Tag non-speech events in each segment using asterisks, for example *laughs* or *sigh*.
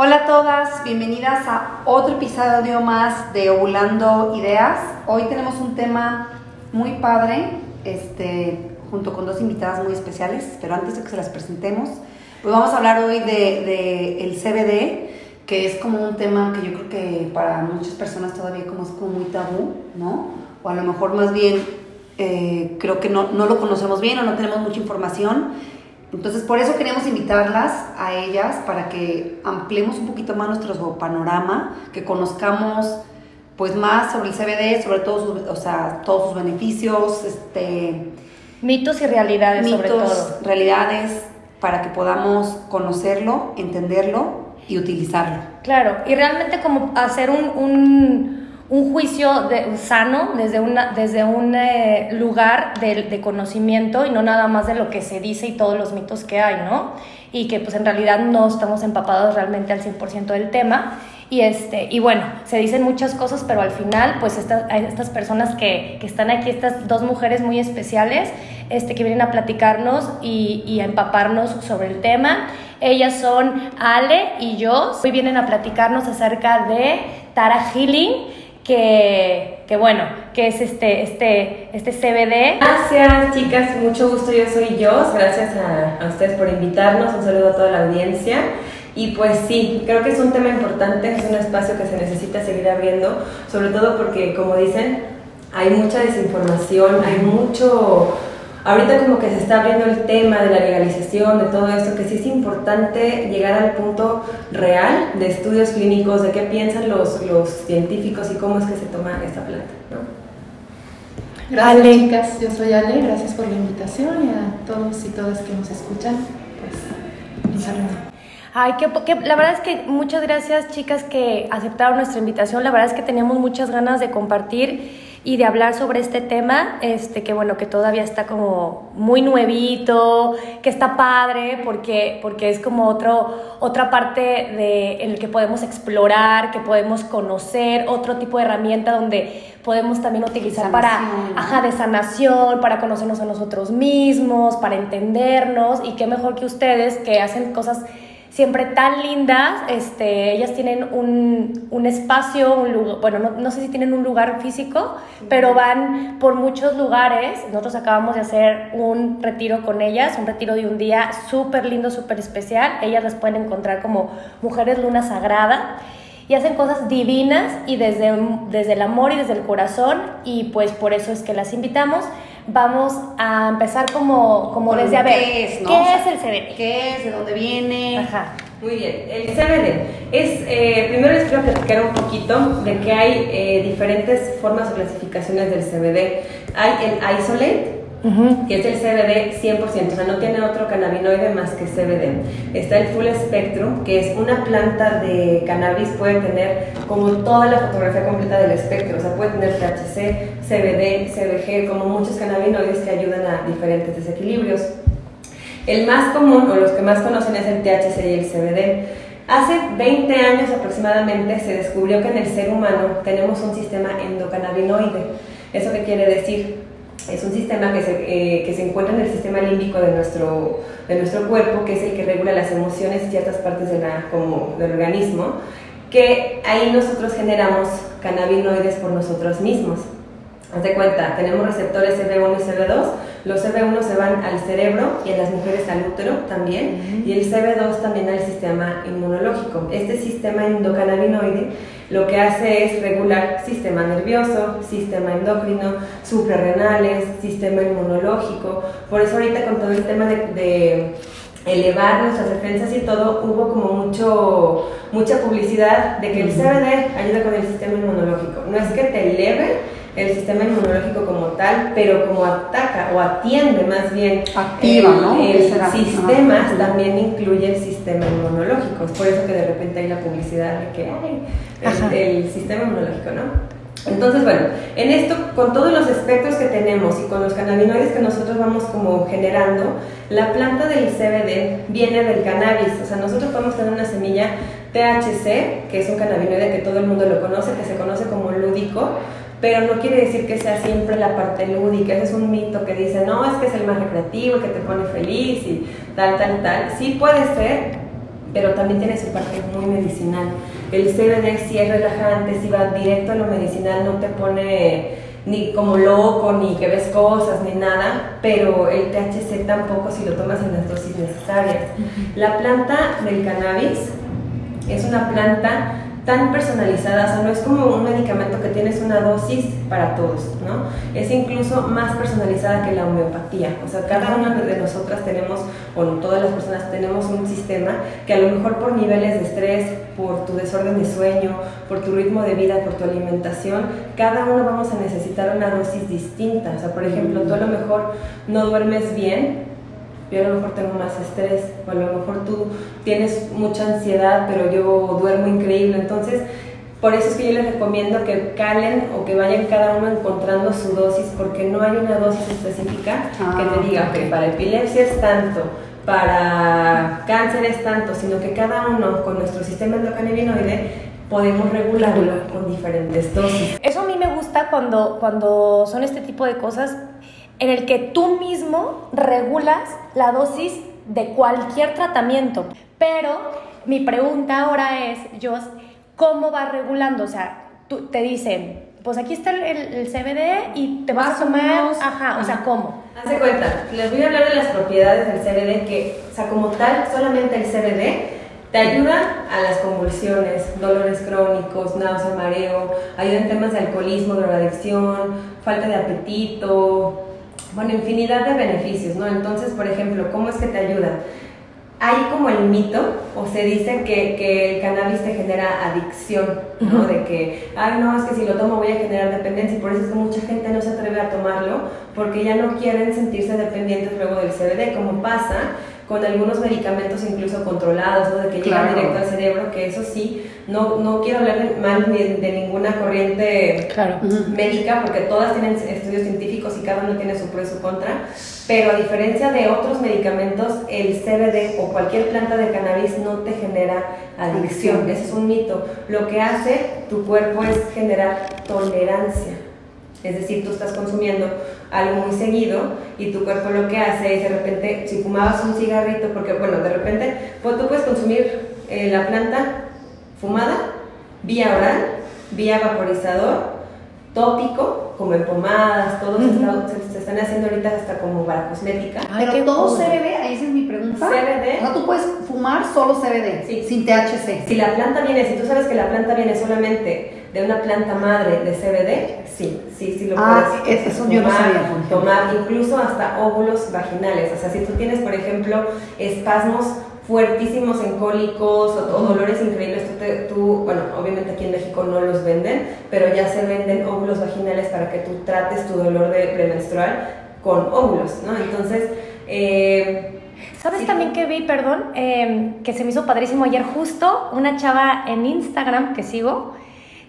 Hola a todas, bienvenidas a otro episodio más de Ovulando Ideas. Hoy tenemos un tema muy padre, este, junto con dos invitadas muy especiales, pero antes de que se las presentemos, pues vamos a hablar hoy de, de el CBD, que es como un tema que yo creo que para muchas personas todavía como es como muy tabú, ¿no? O a lo mejor más bien eh, creo que no, no lo conocemos bien o no tenemos mucha información. Entonces, por eso queremos invitarlas a ellas para que ampliemos un poquito más nuestro panorama, que conozcamos pues más sobre el CBD, sobre todo sus, o sea, todos sus beneficios, este mitos y realidades mitos, sobre todo. realidades para que podamos conocerlo, entenderlo y utilizarlo. Claro, y realmente como hacer un, un, un juicio de, sano desde, desde un eh, lugar de, de, conocimiento y no nada más de lo que se dice y todos los mitos que hay, ¿no? Y que pues en realidad no estamos empapados realmente al 100% del tema. Y, este, y bueno, se dicen muchas cosas, pero al final, pues estas, estas personas que, que están aquí, estas dos mujeres muy especiales, este, que vienen a platicarnos y, y, a empaparnos sobre el tema. Ellas son Ale y yo. Hoy vienen a platicarnos acerca de Tara Healing, que, que bueno, que es este, este, este CBD. Gracias chicas, mucho gusto, yo soy yo. Gracias a, a ustedes por invitarnos. Un saludo a toda la audiencia. Y pues sí, creo que es un tema importante, es un espacio que se necesita seguir abriendo, sobre todo porque, como dicen, hay mucha desinformación, hay mucho... Ahorita como que se está abriendo el tema de la legalización, de todo esto, que sí es importante llegar al punto real de estudios clínicos, de qué piensan los, los científicos y cómo es que se toma esta planta. ¿no? Gracias Ale. chicas, yo soy Ale, gracias por la invitación y a todos y todas que nos escuchan, pues un saludo. Ay, que, que, la verdad es que muchas gracias chicas que aceptaron nuestra invitación. La verdad es que teníamos muchas ganas de compartir y de hablar sobre este tema, este que bueno, que todavía está como muy nuevito, que está padre porque porque es como otro otra parte de en el que podemos explorar, que podemos conocer, otro tipo de herramienta donde podemos también utilizar para ajá, de sanación, para conocernos a nosotros mismos, para entendernos y qué mejor que ustedes que hacen cosas siempre tan lindas. Este, ellas tienen un, un espacio, un lugar, bueno, no, no, sé si tienen un lugar físico, pero van por muchos lugares. Nosotros acabamos de hacer un retiro con ellas, un retiro de un día súper lindo, súper especial. Ellas las pueden encontrar como Mujeres Luna Sagrada. Y hacen cosas divinas y desde, desde el amor y desde el corazón y pues por eso es que las invitamos vamos a empezar como, como desde a ver, ¿qué es, no? ¿qué o sea, es el CBD? ¿Qué es? ¿De dónde viene? Ajá. Muy bien, el CBD es, eh, primero les quiero platicar un poquito de que hay eh, diferentes formas o clasificaciones del CBD. Hay el isolate, Uh es el CBD 100%, o sea, no tiene otro cannabinoide más que CBD. Está el Full Spectrum, que es una planta de cannabis, puede tener como toda la fotografía completa del espectro, o sea, puede tener THC, CBD, CBG, como muchos cannabinoides que ayudan a diferentes desequilibrios. El más común, o los que más conocen, es el THC y el CBD. Hace 20 años aproximadamente se descubrió que en el ser humano tenemos un sistema endocannabinoide. ¿Eso qué quiere decir? Es un sistema que se, eh, que se encuentra en el sistema límbico de nuestro, de nuestro cuerpo, que es el que regula las emociones y ciertas partes de la, como, del organismo, que ahí nosotros generamos cannabinoides por nosotros mismos. Haz de cuenta, tenemos receptores CB1 y CB2, los CB1 se van al cerebro y en las mujeres al útero también, uh -huh. y el CB2 también al sistema inmunológico. Este sistema endocannabinoide lo que hace es regular sistema nervioso, sistema endocrino, suprarrenales, sistema inmunológico. Por eso ahorita con todo el tema de, de elevar nuestras defensas y todo, hubo como mucho, mucha publicidad de que el CBD ayuda con el sistema inmunológico. No es que te eleve el sistema inmunológico como tal, pero como ataca o atiende más bien activa, el, ¿no? el sistema también incluye el sistema inmunológico. Es por eso que de repente hay la publicidad de que el, el sistema inmunológico, ¿no? Entonces, bueno, en esto, con todos los espectros que tenemos y con los cannabinoides que nosotros vamos como generando, la planta del CBD viene del cannabis. O sea, nosotros podemos tener una semilla THC, que es un cannabinoide que todo el mundo lo conoce, que se conoce como lúdico, pero no quiere decir que sea siempre la parte lúdica, ese es un mito que dice, no, es que es el más recreativo, que te pone feliz y tal, tal, tal. Sí puede ser, pero también tiene su parte muy medicinal. El CBD sí es relajante, si va directo a lo medicinal, no te pone ni como loco, ni que ves cosas, ni nada, pero el THC tampoco si lo tomas en las dosis necesarias. La planta del cannabis es una planta tan personalizada, o no es como un medicamento que tienes una dosis para todos, ¿no? Es incluso más personalizada que la homeopatía, o sea, cada una de nosotras tenemos, o todas las personas tenemos un sistema que a lo mejor por niveles de estrés, por tu desorden de sueño, por tu ritmo de vida, por tu alimentación, cada uno vamos a necesitar una dosis distinta, o sea, por ejemplo, tú a lo mejor no duermes bien, yo a lo mejor tengo más estrés, o a lo mejor tú tienes mucha ansiedad, pero yo duermo increíble. Entonces, por eso es que yo les recomiendo que calen o que vayan cada uno encontrando su dosis, porque no hay una dosis específica que te ah, diga, que para epilepsia es tanto, para cáncer es tanto, sino que cada uno con nuestro sistema endocannabinoide podemos regularlo con diferentes dosis. Eso a mí me gusta cuando, cuando son este tipo de cosas en el que tú mismo regulas la dosis de cualquier tratamiento. Pero mi pregunta ahora es, Jos, ¿cómo va regulando? O sea, tú, te dicen, pues aquí está el, CBD y te vas a tomar, ajá, o sea, ¿cómo? Haz cuenta, les voy a hablar de las propiedades del CBD que, o sea, como tal, solamente el CBD te ayuda a las convulsiones, dolores crónicos, náusea, mareo, ayuda en temas de alcoholismo, drogadicción, falta de apetito, bueno, infinidad de beneficios, ¿no? Entonces, por ejemplo, ¿cómo es que te ayuda? Hay como el mito, o se dice que, que el cannabis te genera adicción, ¿no? De que, ay, no, es que si lo tomo voy a generar dependencia, y por eso es que mucha gente no se atreve a tomarlo, porque ya no quieren sentirse dependientes luego del CBD, como pasa con algunos medicamentos incluso controlados, ¿no? de que llegan directo al cerebro, que eso sí, no, no quiero hablar mal de, ninguna corriente médica, porque todas tienen estudios científicos y cada uno tiene su pro y su contra, pero a diferencia de otros medicamentos, el CBD o cualquier planta de cannabis no te genera adicción, ese es un mito. Lo que hace tu cuerpo es generar tolerancia. Es decir, tú estás consumiendo algo muy seguido y tu cuerpo lo que hace es de repente, si fumabas un cigarrito, porque bueno, de repente pues, tú puedes consumir eh, la planta fumada, vía oral, vía vaporizador, tópico, como en pomadas, todos se, están haciendo ahorita hasta como para cosmética. Pero todo CBD, ahí esa es mi pregunta. CBD. No, tú puedes fumar solo CBD, sin THC. Si la planta viene, si tú sabes que la planta viene solamente de una planta madre de CBD, sí, sí, sí lo ah, puedes eso yo no sabía, tomar, incluso hasta óvulos vaginales. O sea, si tú tienes, por ejemplo, espasmos fuertísimos en cólicos o, dolores increíbles, tú, tú, bueno, obviamente aquí en México no los venden, pero ya se venden óvulos vaginales para que tú trates tu dolor de premenstrual con óvulos, ¿no? Entonces, eh, ¿Sabes también que vi, perdón, em, que se me hizo padrísimo ayer justo una chava en Instagram que sigo?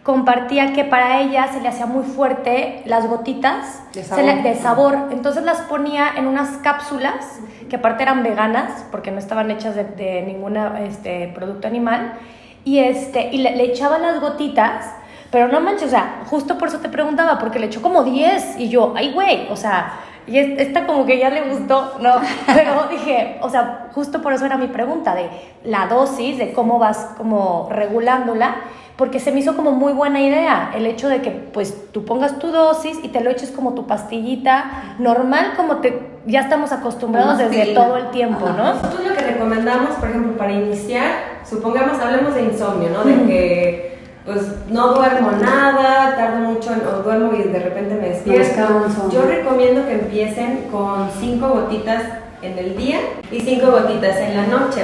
Compartía que para ella se le hacía muy fuerte las gotitas de sabor. Entonces las ponía en unas cápsulas que aparte eran veganas porque no estaban hechas de, ningún este, producto animal y, este, y le, echaba las gotitas. Pero no manches, o sea, justo por eso te preguntaba, porque le echó como 10 y yo, ay, güey, o sea, y esta como que ya le gustó, ¿no? *laughs* Pero dije, o sea, justo por eso era mi pregunta de la dosis, de cómo vas como regulándola porque se me hizo como muy buena idea el hecho de que pues tú pongas tu dosis y te lo eches como tu pastillita normal como te ya estamos acostumbrados desde todo el tiempo, ¿no? Nosotros lo que recomendamos, por ejemplo, para iniciar, supongamos, hablemos de insomnio, ¿no? De que pues no duermo nada, tardo mucho o duermo y de repente me despierto. Yo recomiendo que empiecen con cinco gotitas en el día y cinco gotitas en la noche.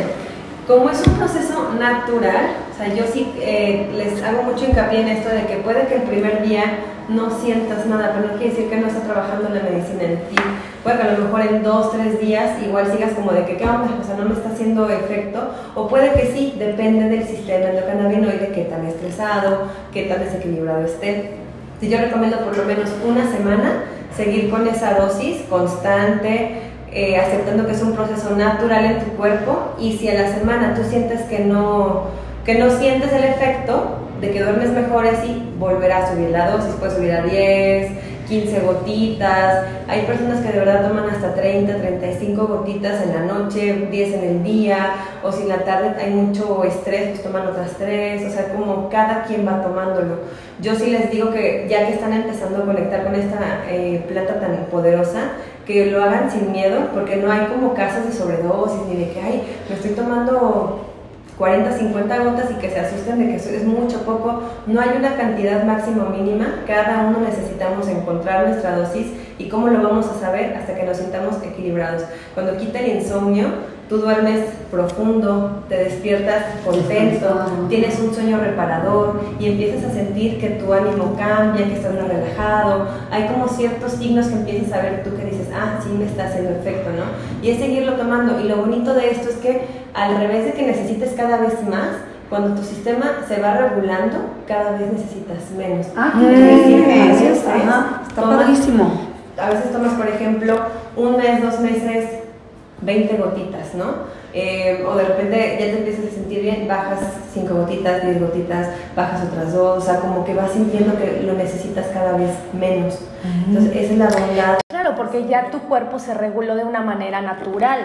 Como es un proceso natural, o sea, yo sí eh, les hago mucho hincapié en esto de que puede que el primer día no sientas nada, pero no quiere decir que no está trabajando la medicina en ti. Puede que a lo mejor en dos, tres días igual sigas como de que, ¿qué onda? O sea, no me está haciendo efecto. O puede que sí, depende del sistema endocannabinoide, qué tan estresado, qué tan desequilibrado esté. Yo recomiendo por lo menos una semana seguir con esa dosis constante, eh, aceptando que es un proceso natural en tu cuerpo y si a la semana tú sientes que no, que no sientes el efecto de que duermes mejor así, volverá a subir la dosis, puedes subir a 10, 15 gotitas, hay personas que de verdad toman hasta 30, 35 gotitas en la noche, 10 en el día, o si en la tarde hay mucho estrés, pues toman otras 3, o sea, como cada quien va tomándolo. Yo sí les digo que ya que están empezando a conectar con esta eh, planta tan poderosa, que lo hagan sin miedo, porque no hay como casos de sobredosis ni de que, ay, me estoy tomando 40, 50 gotas y que se asusten de que es mucho, poco. No hay una cantidad máxima o mínima. Cada uno necesitamos encontrar nuestra dosis y cómo lo vamos a saber hasta que nos sintamos equilibrados. Cuando quita el insomnio, tú duermes profundo, te despiertas contento, tienes un sueño reparador y empiezas a sentir que tu ánimo cambia, que estás más relajado. Hay como ciertos signos que empiezas a ver tú que dices, ah, sí me está haciendo efecto, ¿no? Y es seguirlo tomando. Y lo bonito de esto es que al revés de que necesites cada vez más, cuando tu sistema se va regulando, cada vez necesitas menos. Ah, qué está padrísimo. A veces tomas, por ejemplo, un mes, dos meses, 20 gotitas, ¿no? Eh, o de repente ya te empiezas a sentir bien, bajas 5 gotitas, 10 gotitas, bajas otras dos, o sea, como que vas sintiendo que lo necesitas cada vez menos. Entonces, esa es la bondad. Claro, porque ya tu cuerpo se reguló de una manera natural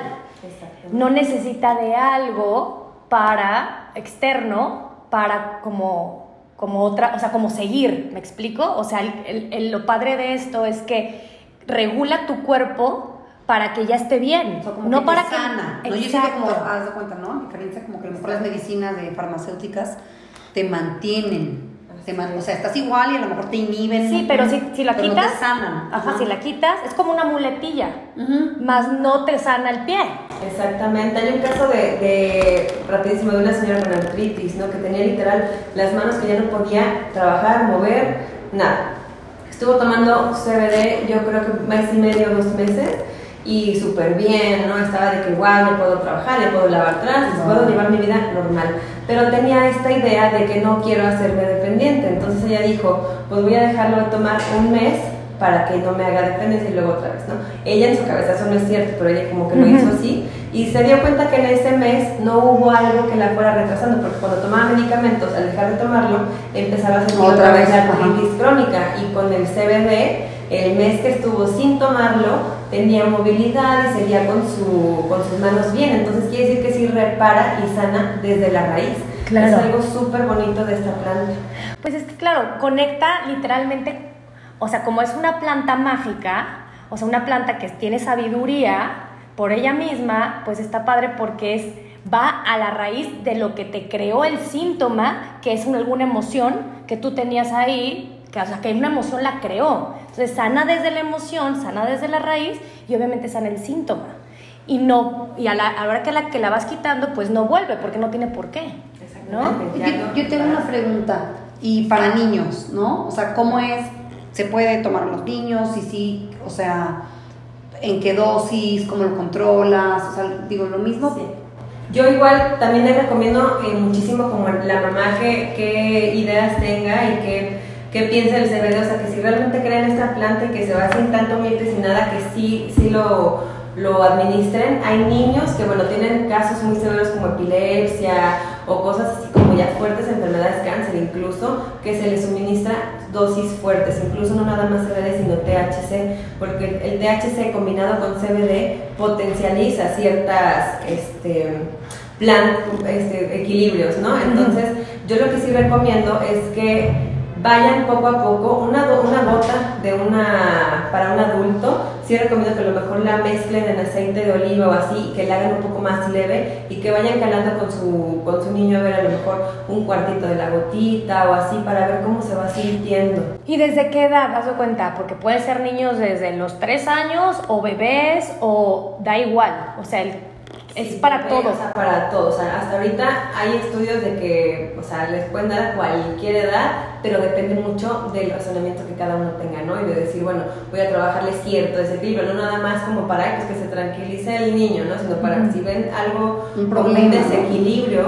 no necesita de algo para externo para como como otra, o sea, como seguir, ¿me explico? O sea, el, lo padre de esto es que regula tu cuerpo para que ya esté bien, no para que sana. No, yo sé que como, haz de cuenta, ¿no? diferencia como que a lo mejor las medicinas de farmacéuticas te mantienen o sea, estás igual y a lo mejor te inhiben. Sí, pero si, si la quitas, no te sanan. Ajá, si la quitas, es como una muletilla, más no te sana el pie. Exactamente. Hay un caso de, de, rapidísimo, de una señora con artritis, ¿no? Que tenía literal las manos que ya no podía trabajar, mover, nada. Estuvo tomando CBD, yo creo que mes y medio, dos meses y súper bien, ¿no? Estaba de que, igual no puedo trabajar, ya puedo lavar trastes, puedo llevar mi vida normal. Pero tenía esta idea de que no quiero hacerme dependiente. Entonces ella dijo, pues voy a dejarlo de tomar un mes para que no me haga dependencia y luego otra vez, ¿no? Ella en su cabeza, eso no es cierto, pero ella como que lo hizo así y se dio cuenta que en ese mes no hubo algo que la fuera retrasando, porque cuando tomaba medicamentos, al dejar de tomarlo, empezaba a sentir otra vez la artritis crónica y con el CBD, el mes que estuvo sin tomarlo, tenía movilidad y seguía con, su, con sus manos bien. Entonces quiere decir que sí repara y sana desde la raíz. Claro. Es algo súper bonito de esta planta. Pues es que claro, conecta literalmente, o sea, como es una planta mágica, o sea, una planta que tiene sabiduría por ella misma, pues está padre porque es va a la raíz de lo que te creó el síntoma, que es alguna emoción que tú tenías ahí que, o sea, que una emoción la creó. Entonces sana desde la emoción, sana desde la raíz y obviamente sana el síntoma. Y no y a la, hora que la, que la vas quitando, pues no vuelve porque no tiene por qué. ¿no? Yo, tengo una pregunta, y para niños, ¿no? O sea, ¿cómo es? ¿Se puede tomar los niños? Y sí, o sea, ¿en qué dosis? ¿Cómo lo controlas? O sea, digo, lo mismo. Yo igual también le recomiendo eh, muchísimo como la mamá que, que ideas tenga y que qué piensa el CBD, o sea, que si realmente creen esta planta y que se va sin tanto miel sin nada, que sí, sí lo, lo administren. Hay niños que, bueno, tienen casos muy severos como epilepsia o cosas así como ya fuertes, enfermedades, cáncer incluso, que se les suministra dosis fuertes, incluso no nada más CBD, sino THC, porque el THC combinado con CBD potencializa ciertas... Este, plan, este, equilibrios, ¿no? Entonces, yo lo que sí recomiendo es que vayan poco a poco, una, una gota de una, para un adulto, sí recomiendo que a lo mejor la mezclen en aceite de oliva o así, que la hagan un poco más leve y que vayan calando con su, con su niño a ver a lo mejor un cuartito de la gotita o así para ver cómo se va sintiendo. ¿Y desde qué edad, das cuenta? Porque pueden ser niños desde los 3 años o bebés o da igual, o sea, el es para todos. para todos. hasta ahorita hay estudios de que, o sea, les pueden dar a cualquier edad, pero depende mucho del razonamiento que cada uno tenga, ¿no? Y de decir, bueno, voy a trabajarle cierto desequilibrio, no nada más como para pues, que se tranquilice el niño, ¿no? Sino para que si ven algo, un, problema, un desequilibrio,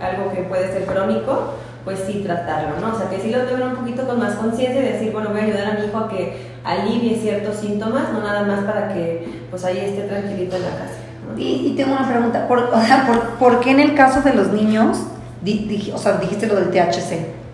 algo que puede ser crónico, pues sí tratarlo, ¿no? O sea, que sí lo tomen un poquito con más conciencia y decir, bueno, voy a ayudar a mi hijo a que alivie ciertos síntomas, no nada más para que pues ahí esté tranquilito en la casa. Y, tengo una pregunta, ¿Por, o ¿por, qué en el caso de los niños, o sea, dijiste lo del THC?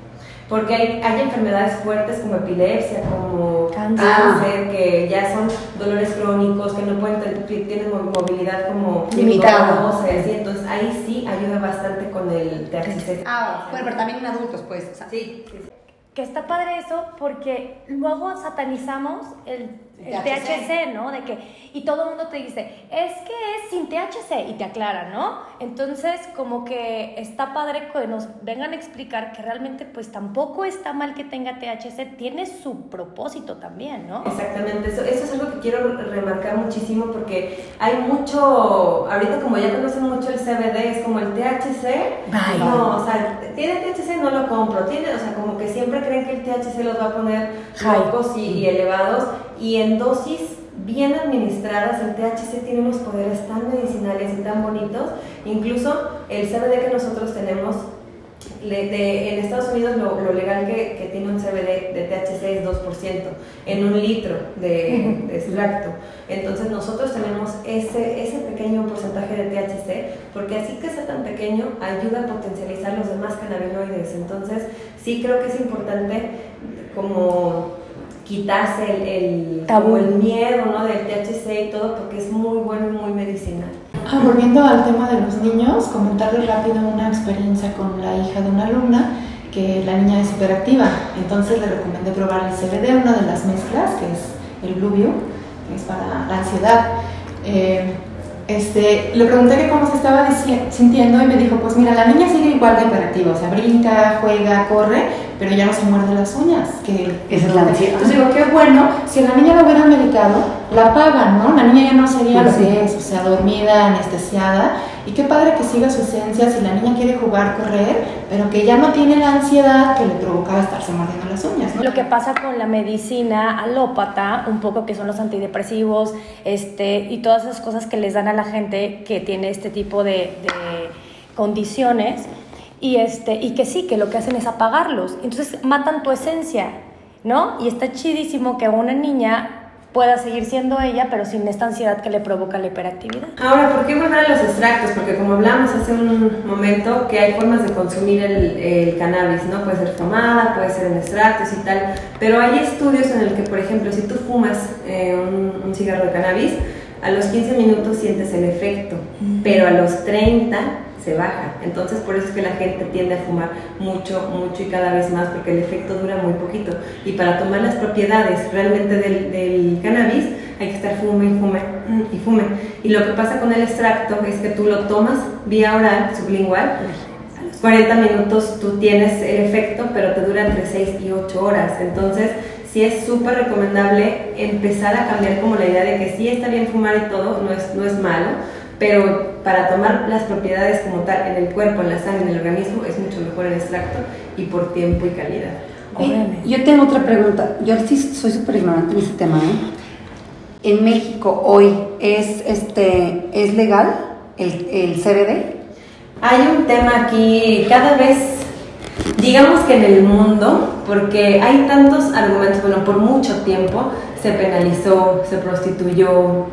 porque hay, hay enfermedades fuertes como epilepsia, como Cáncer. que ya son dolores crónicos, que no pueden tienen mo- movilidad como Limitada. entonces ahí sí ayuda bastante con el THC. Ah, bueno, pero también en adultos, pues. o sea, Sí, sí, sí. Que está padre eso porque luego satanizamos el, el THC. THC, ¿no? De que, y todo el mundo te dice, es que es sin THC y te aclara, ¿no? Entonces, como que está padre que nos vengan a explicar que realmente pues tampoco está mal que tenga THC, tiene su propósito también, ¿no? Exactamente, eso, eso es algo que quiero remarcar muchísimo porque hay mucho, ahorita como ya conocen mucho el CBD, es como el THC, Bye. no, o sea, tiene THC, no lo compro, tiene, o sea, como que siempre creen que el THC los va a poner High. locos y, y elevados y en dosis bien administradas el THC tiene unos poderes tan medicinales y tan bonitos, incluso el CBD que nosotros tenemos le- de- en Estados Unidos lo, lo legal que, que tiene un CBD de THC es 2% en un litro de, de extracto. Entonces nosotros tenemos ese, ese pequeño porcentaje de THC porque así que sea tan pequeño ayuda a potencializar los demás cannabinoides. Entonces sí creo que es importante como quitarse el, el, Tabú. el miedo ¿no? del THC y todo porque es muy bueno y muy medicinal. Ah, volviendo al tema de los niños, comentarles rápido una experiencia con la hija de una alumna, que la niña es hiperactiva, entonces le recomendé probar el CBD, una de las mezclas, que es el Bluvio, que es para la ansiedad. Eh, este, le pregunté que cómo se estaba sintiendo y me dijo, pues mira, la niña sigue igual de hiperactiva, o sea, brinca, juega, corre, pero ya no se muerde las uñas. Que, Esa es la ansiedad. Entonces digo, qué bueno, si la niña la hubieran medicado, la pagan, ¿no? La niña ya no sería lo Sí. que es, o sea, dormida, anestesiada, y qué padre que siga su esencia si la niña quiere jugar, correr, pero que ya no tiene la ansiedad que le provocaba estarse mordiendo las uñas, ¿no? Lo que pasa con la medicina alópata, un poco que son los antidepresivos, este, y todas esas cosas que les dan a la gente que tiene este tipo de, de condiciones, y, este, y que sí, que lo que hacen es apagarlos. Entonces matan tu esencia, ¿no? Y está chidísimo que una niña pueda seguir siendo ella, pero sin esta ansiedad que le provoca la hiperactividad. Ahora, ¿por qué volver los extractos? Porque como hablamos hace un momento, que hay formas de consumir el, cannabis, ¿no? Puede ser fumada, puede ser en extractos y tal, pero hay estudios en el que, por ejemplo, si tú fumas eh, un cigarro de cannabis, a los 15 minutos sientes el efecto, pero a los 30 se baja. Entonces, por eso es que la gente tiende a fumar mucho, mucho y cada vez más, porque el efecto dura muy poquito. Y para tomar las propiedades realmente del, del cannabis, hay que estar fume y fume y fume. Y lo que pasa con el extracto es que tú lo tomas vía oral, sublingual, a los 40 minutos tú tienes el efecto, pero te dura entre 6 y 8 horas. Entonces, sí es súper recomendable empezar a cambiar como la idea de que sí está bien fumar y todo, no es, no es malo, pero para tomar las propiedades como tal en el cuerpo, en la sangre, en el organismo, es mucho mejor el extracto y por tiempo y calidad. Y yo tengo otra pregunta. Yo sí soy súper ignorante en ese tema. ¿eh? En México hoy es este es legal el, el CBD. Hay un tema aquí cada vez, digamos que en el mundo, porque hay tantos argumentos, bueno, por mucho tiempo se penalizó, se prostituyó,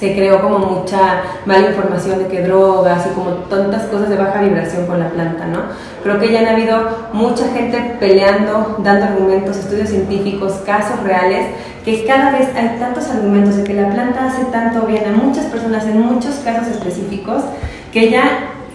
se creó como mucha mala información de que drogas y como tantas cosas de baja vibración con la planta, ¿no? Creo que ya han habido mucha gente peleando, dando argumentos, estudios científicos, casos reales, que cada vez hay tantos argumentos de que la planta hace tanto bien a muchas personas en muchos casos específicos, que ya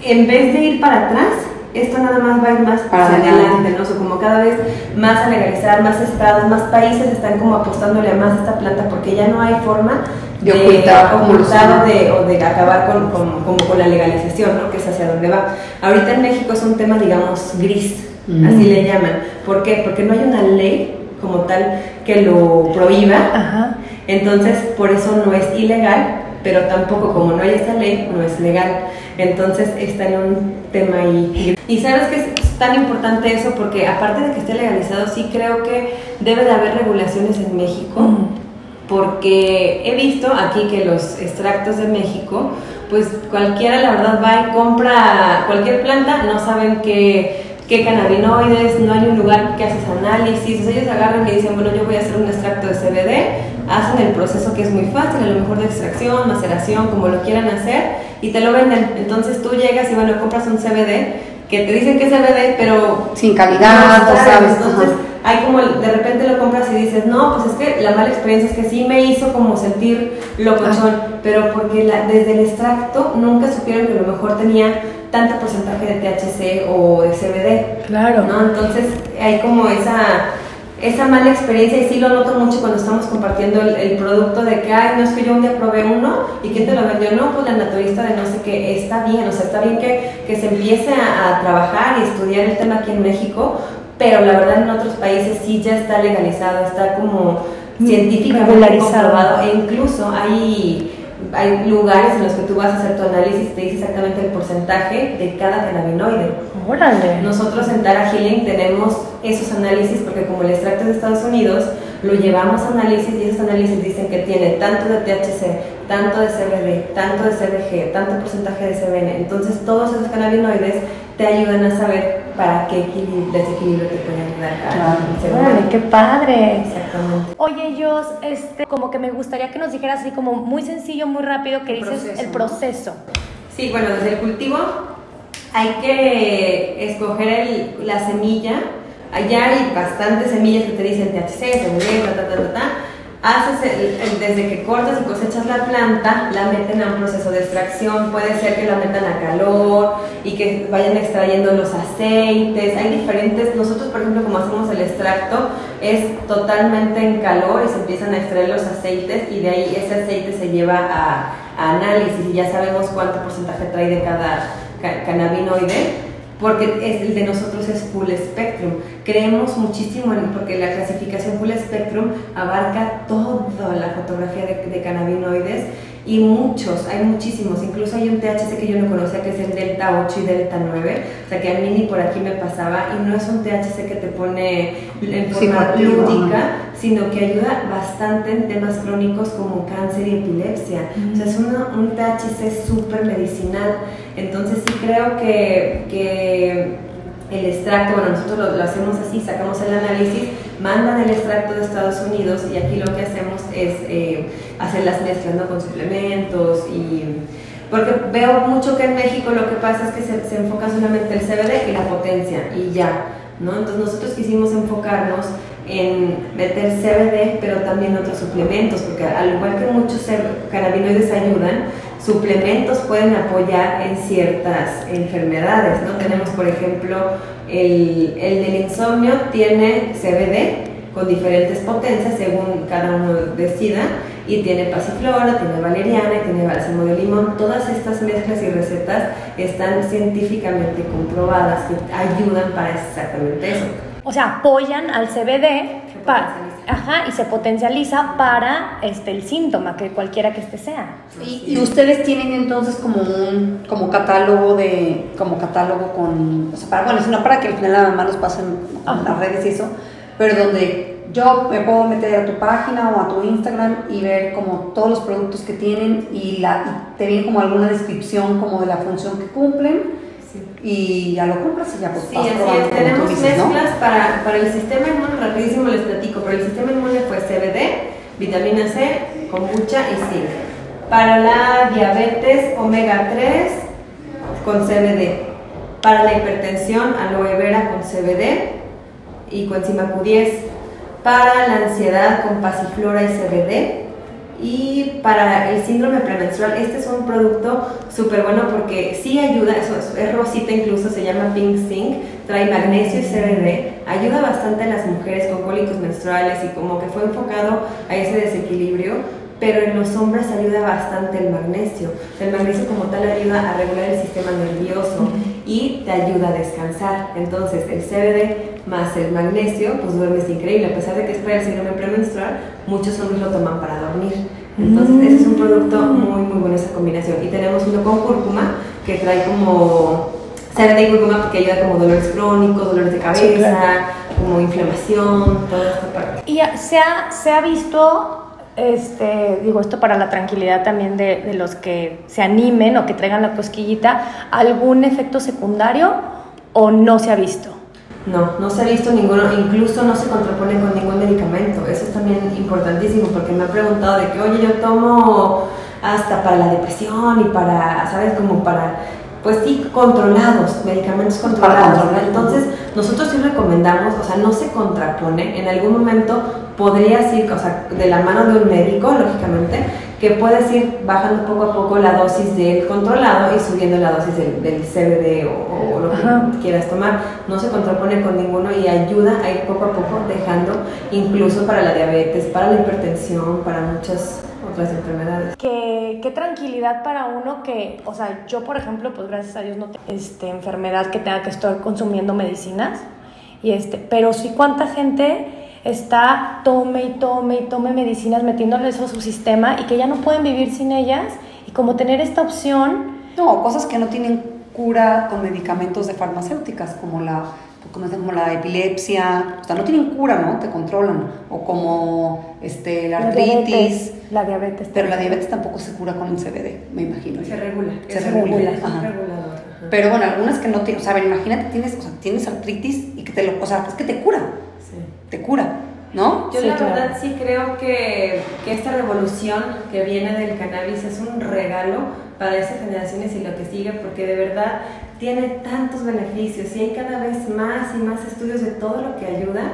en vez de ir para atrás, esto nada más va a ir más Para hacia adelante. ¿no? O sea, como cada vez más a legalizar, más estados, más países están como apostándole a más a esta planta porque ya no hay forma De ocultar lo ocultar de, o de acabar con, con- como con la legalización, ¿no? Que es hacia dónde va. Ahorita en México es un tema, digamos, gris, Mm. así le llaman. ¿Por qué? Porque no hay una ley como tal que lo prohíba. Ajá. Entonces, por eso no es ilegal, pero tampoco como no hay esta ley, no es legal. Entonces, está en un tema ahí. Y sabes que es tan importante eso porque aparte de que esté legalizado, sí creo que debe de haber regulaciones en México. Porque he visto aquí que los extractos de México, pues cualquiera la verdad va y compra cualquier planta, no saben qué, qué cannabinoides, no hay un lugar que haces análisis, ellos agarran y dicen, bueno, yo voy a hacer un extracto de CBD, hacen el proceso que es muy fácil, a lo mejor de extracción, maceración, como lo quieran hacer, y te lo venden. Entonces tú llegas y bueno, compras un CBD que te dicen que es CBD, pero sin calidad, no sabes. Entonces, hay como de repente lo compras y dices, no, pues es que la mala experiencia es que sí me hizo como sentir locochón, pero porque la, desde el extracto nunca supieron que a lo mejor tenía tanto porcentaje de THC o de CBD. Claro. ¿no? Entonces hay como esa esa mala experiencia y sí lo noto mucho cuando estamos compartiendo el, producto de que, ay, no es que yo un día probé uno y ¿quién te lo vendió? No, pues la naturista de no sé qué, está bien, o sea, está bien que, que se empiece a, a, trabajar y estudiar el tema aquí en México, pero la verdad en otros países sí ya está legalizado, está como mm, científicamente comprobado e incluso hay hay lugares en los que tú vas a hacer tu análisis y te dice exactamente el porcentaje de cada cannabinoide. Órale. Nosotros en Tara Healing tenemos esos análisis porque como el extracto es de Estados Unidos, lo llevamos a análisis y esos análisis dicen que tiene tanto de THC, tanto de CBD, tanto de CBG, tanto porcentaje de CBN. Entonces todos esos cannabinoides te ayudan a saber para qué desequilibrio te puede ayudar. Claro. qué padre. Exactamente. Oye, yo, este, como que me gustaría que nos dijeras así como muy sencillo, muy rápido, que dices el proceso. Sí, bueno, desde el cultivo hay que escoger el, la semilla. Allá hay bastantes semillas que te dicen THC, CBD, ta, ta, ta, ta haces desde que cortas y cosechas la planta, la meten a un proceso de extracción, puede ser que la metan a calor y que vayan extrayendo los aceites, hay diferentes, nosotros por ejemplo como hacemos el extracto es totalmente en calor y se empiezan a extraer los aceites y de ahí ese aceite se lleva a, a análisis y ya sabemos cuánto porcentaje trae de cada cannabinoide porque el de nosotros es full spectrum. Creemos muchísimo en, porque la clasificación full spectrum abarca toda la fotografía de, de, cannabinoides y muchos, hay muchísimos, incluso hay un THC que yo no conocía que es el Delta 8 y Delta 9, o sea que a mí ni por aquí me pasaba. Y no es un THC que te pone en forma lúdica, sino que ayuda bastante en temas crónicos como cáncer y epilepsia, o sea es un THC súper medicinal, entonces sí creo que, que el extracto, bueno, nosotros lo, hacemos así, sacamos el análisis, mandan el extracto de Estados Unidos y aquí lo que hacemos es eh, hacer las mezclas con suplementos y... Porque veo mucho que en México lo que pasa es que se, se enfoca solamente el CBD y la potencia y ya, ¿no? Entonces nosotros quisimos enfocarnos en meter CBD, pero también otros suplementos, porque al igual que muchos cannabinoides ayudan, suplementos pueden apoyar en ciertas enfermedades, ¿no? Tenemos, por ejemplo, el, el del insomnio tiene CBD con diferentes potencias según cada uno decida y tiene pasiflora, tiene valeriana tiene bálsamo de limón. Todas estas mezclas y recetas están científicamente comprobadas que ayudan para exactamente eso. O sea, apoyan al CBD para, ajá, y se potencializa para este, el síntoma, que cualquiera que este sea. Y, ustedes tienen entonces como un como catálogo de como catálogo con o sea, para, bueno, sino para que al final la mamá nos pasen a las redes y eso, pero donde yo me puedo meter a tu página o a tu Instagram y ver como todos los productos que tienen y, la, y te viene como alguna descripción como de la función que cumplen y ya lo compras y ya pues Sí, así es. Tenemos mezclas para, para el sistema inmune, rapidísimo les platico, para el sistema inmune fue CBD, vitamina C, kombucha y zinc. Para la diabetes, omega 3 con CBD. Para la hipertensión, aloe vera con CBD y coenzima Q10. Para la ansiedad, con pasiflora y CBD y para el síndrome premenstrual, este es un producto súper bueno porque sí ayuda, es, rosita incluso, se llama Pink Zinc, trae magnesio y CBD, ayuda bastante a las mujeres con cólicos menstruales y como que fue enfocado a ese desequilibrio, pero en los hombres ayuda bastante el magnesio. El magnesio como tal ayuda a regular el sistema nervioso y te ayuda a descansar. Entonces el CBD más el magnesio, pues duermes increíble, a pesar de que es para el síndrome premenstrual, muchos hombres lo toman para dormir. Entonces, ese es un producto muy, muy bueno esa combinación. Y tenemos uno con cúrcuma, que trae como CBD y cúrcuma porque ayuda como dolores crónicos, dolores de cabeza, como inflamación, toda esta parte. Y se ha, se ha visto este, digo esto para la tranquilidad también de, de, los que se animen o que traigan la cosquillita, algún efecto secundario o no se ha visto? No, no se ha visto ninguno, incluso no se contrapone con ningún medicamento. Eso es también importantísimo porque me han preguntado de que, oye, yo tomo hasta para la depresión y para, ¿sabes? Como para pues sí, controlados, medicamentos controlados. Entonces, nosotros sí recomendamos, o sea, no se contrapone, en algún momento podrías ir, o sea, de la mano de un médico, lógicamente, que puedes ir bajando poco a poco la dosis del controlado y subiendo la dosis del, del CBD o, lo que quieras tomar. No se contrapone con ninguno y ayuda a ir poco a poco dejando, incluso para la diabetes, para la hipertensión, para muchas otras enfermedades. Qué, qué tranquilidad para uno que, o sea, yo por ejemplo, pues gracias a Dios no tengo este, enfermedad que tenga que estar consumiendo medicinas, y este, pero sí cuánta gente está tome y tome y tome medicinas, metiéndole eso a su sistema y que ya no pueden vivir sin ellas y como tener esta opción. No, cosas que no tienen cura con medicamentos de farmacéuticas, como la, como, como la epilepsia, o sea, no tienen cura, ¿no? Te controlan, o como este, la artritis. La diabetes. pero la diabetes tampoco se cura con el CBD, me imagino. Se regula. Se regula. Pero bueno, algunas que no tienen, o sea, imagínate, tienes, o sea, tienes artritis y que te lo, o sea, es que te cura te cura, ¿no? Yo la verdad sí creo que, que, esta revolución que viene del cannabis es un regalo para esas generaciones y lo que sigue, porque de verdad tiene tantos beneficios y hay cada vez más y más estudios de todo lo que ayuda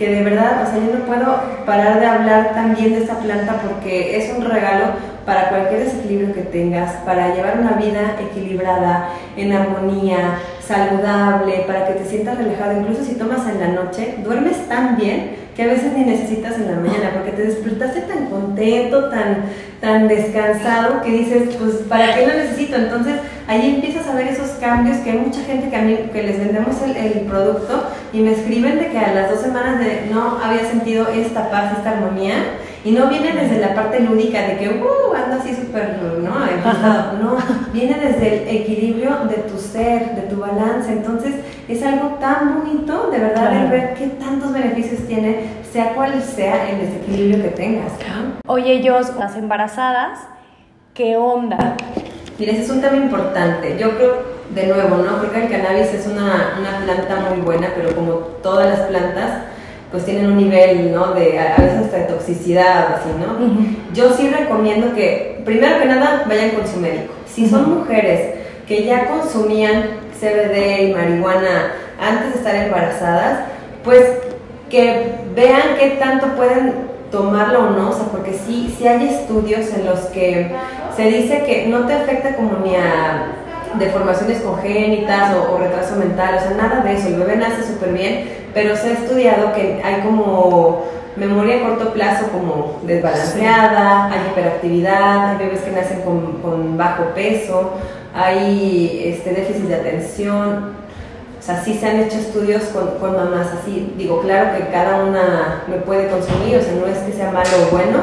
que de verdad, o sea, yo no puedo parar de hablar también de esta planta porque es un regalo para cualquier desequilibrio que tengas, para llevar una vida equilibrada, en armonía, saludable, para que te sientas relajado, incluso si tomas en la noche, duermes tan bien que a veces ni necesitas en la mañana, porque te despertaste tan contento, tan, tan descansado, que dices, pues, ¿para qué lo necesito? Entonces, ahí empiezas a ver esos cambios que hay mucha gente que a mí, que les vendemos el, producto y me escriben de que a las dos semanas de no había sentido esta paz, esta armonía, y no viene desde la parte lúdica de que, uh, ando así súper, ¿no? No, viene desde el equilibrio de tu ser, de tu balance. Entonces, es algo tan bonito, de verdad, de ver qué tantos beneficios tiene, sea cual sea el desequilibrio que tengas. Oye, ellos, las embarazadas, ¿qué onda? Mira, ese es un tema importante. Yo creo, de nuevo, ¿no? Creo que el cannabis es una, una planta muy buena, pero como todas las plantas, pues tienen un nivel, ¿no? De a veces hasta de toxicidad, así, ¿no? Yo sí recomiendo que, primero que nada, vayan con su médico. Si son mujeres que ya consumían CBD y marihuana antes de estar embarazadas, pues que vean qué tanto pueden tomarlo o no, o sea, porque sí, sí hay estudios en los que se dice que no te afecta como ni a deformaciones congénitas o, o retraso mental, o sea, nada de eso, el bebé nace súper bien, pero se ha estudiado que hay como memoria a corto plazo como desbalanceada, hay hiperactividad, hay bebés que nacen con, bajo peso, hay este, déficit de atención. O sea, sí se han hecho estudios con, con, mamás así. Digo, claro que cada una lo puede consumir, o sea, no es que sea malo o bueno,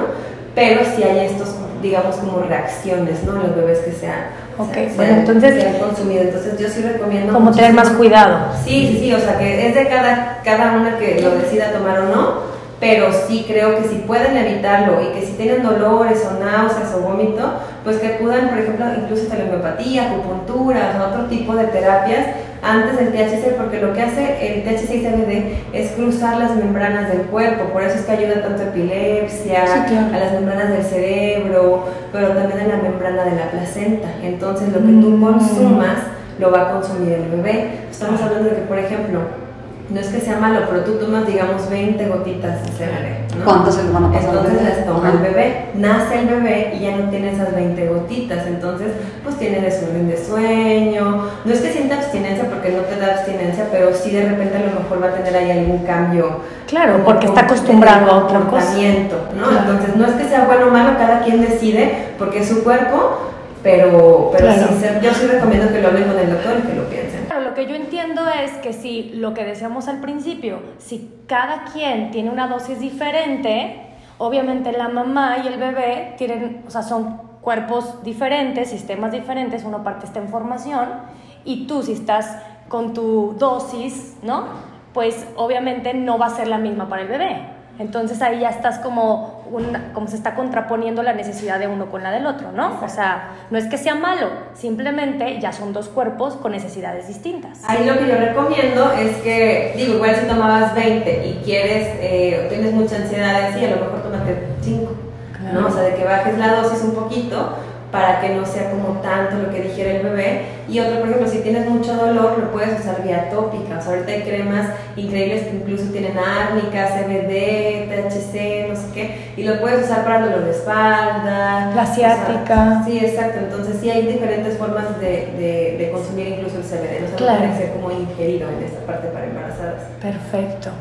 pero sí hay estos, digamos, como reacciones, ¿no? Los bebés que sean Ok, bueno, entonces... Se han consumido, entonces yo sí recomiendo... Como tener más cuidado. Sí, sí, sí, o sea, que es de cada, cada una que lo decida tomar o no, pero sí creo que si pueden evitarlo y que si tienen dolores o náuseas o vómito, pues que acudan, por ejemplo, incluso hasta la homeopatía, acupuntura, o otro tipo de terapias antes del THC, porque lo que hace el THC y CBD es cruzar las membranas del cuerpo, por eso es que ayuda tanto a epilepsia, a las membranas del cerebro, pero también a la membrana de la placenta. Entonces, lo que tú mm. consumas lo va a consumir el bebé. Estamos hablando de que, por ejemplo, no es que sea malo, pero tú tomas, digamos, 20 gotitas de CBD. ¿no? ¿Cuántas se van a pasar? Entonces las toma el bebé. Nace el bebé y ya no tiene esas 20 gotitas. Entonces, pues tiene desorden de sueño. No es que sienta abstinencia porque no te da abstinencia, pero sí de repente a lo mejor va a tener ahí algún cambio. Claro, porque está acostumbrado a otro comportamiento, ¿no? Entonces, no es que sea bueno o malo, cada quien decide porque es su cuerpo, pero, pero yo sí recomiendo que lo hablen con el doctor y que lo que yo entiendo es que si lo que decíamos al principio, si cada quien tiene una dosis diferente, obviamente la mamá y el bebé tienen, o sea, son cuerpos diferentes, sistemas diferentes, uno parte esta información y tú si estás con tu dosis, ¿no? Pues obviamente no va a ser la misma para el bebé. Entonces ahí ya estás como, como se está contraponiendo la necesidad de uno con la del otro, ¿no? O sea, no es que sea malo, simplemente ya son dos cuerpos con necesidades distintas. Ahí lo que yo recomiendo es que, digo, igual si tomabas 20 y quieres, eh, tienes mucha ansiedad, sí, a lo mejor tómate 5, ¿no? O sea, de que bajes la dosis un poquito, para que no sea como tanto lo que dijera el bebé. Y otro, por ejemplo, si tienes mucho dolor, lo puedes usar vía tópica. O sea, ahorita hay cremas increíbles que incluso tienen árnica, CBD, THC, no sé qué, y lo puedes usar para dolor de espalda. La ciática. sí, exacto. Entonces, sí hay diferentes formas de, de, consumir incluso el CBD. No se puede ser como ingerido en esta parte para embarazadas. Perfecto.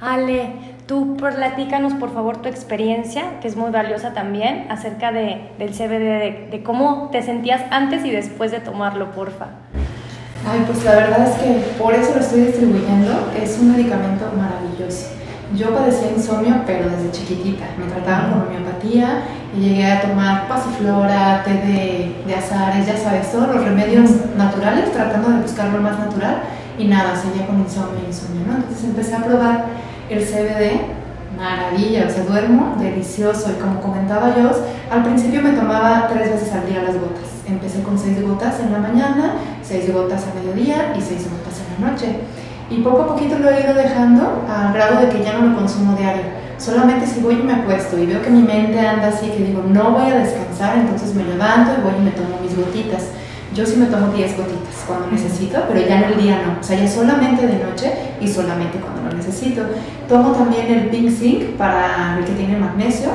Ale, tú platícanos por favor tu experiencia, que es muy valiosa también, acerca de, del CBD, de, cómo te sentías antes y después de tomarlo, porfa. Ay, pues la verdad es que por eso lo estoy distribuyendo, es un medicamento maravilloso. Yo padecía insomnio, pero desde chiquitita. Me trataban con homeopatía y llegué a tomar pasiflora, té de, de azares, ya sabes, todos los remedios naturales, tratando de buscar lo más natural y nada, seguía con insomnio, insomnio, ¿no? Entonces empecé a probar el CBD, maravilla, o sea, duermo delicioso y como comentaba yo, al principio me tomaba tres veces al día las gotas. Empecé con seis gotas en la mañana, seis gotas a mediodía y seis gotas en la noche. Y poco a poquito lo he ido dejando al grado de que ya no lo consumo diario. Solamente si voy y me acuesto y veo que mi mente anda así, que digo, no voy a descansar, entonces me levanto y voy y me tomo mis gotitas. Yo sí me tomo 10 gotitas cuando necesito, pero ya en el día no. O sea, ya solamente de noche y solamente cuando lo necesito. Tomo también el Pink Zinc para el que tiene magnesio,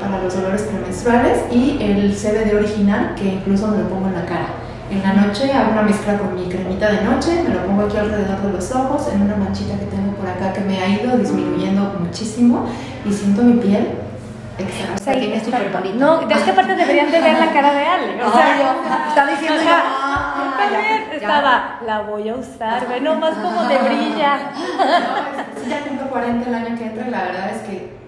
para los dolores premenstruales y el CBD original que incluso me lo pongo en la cara. En la noche hago una mezcla con mi cremita de noche, me lo pongo aquí alrededor de los ojos, en una manchita que tengo por acá que me ha ido disminuyendo muchísimo y siento mi piel Exacto. O sea, es súper bonito. No, de esta *laughs* parte deberían de ver la cara de Ale. O sea, yo, está diciendo ah, ya, estaba, la voy a usar, ve nomás como de brilla. *laughs* No, ya tengo 40 el año que entra la verdad es que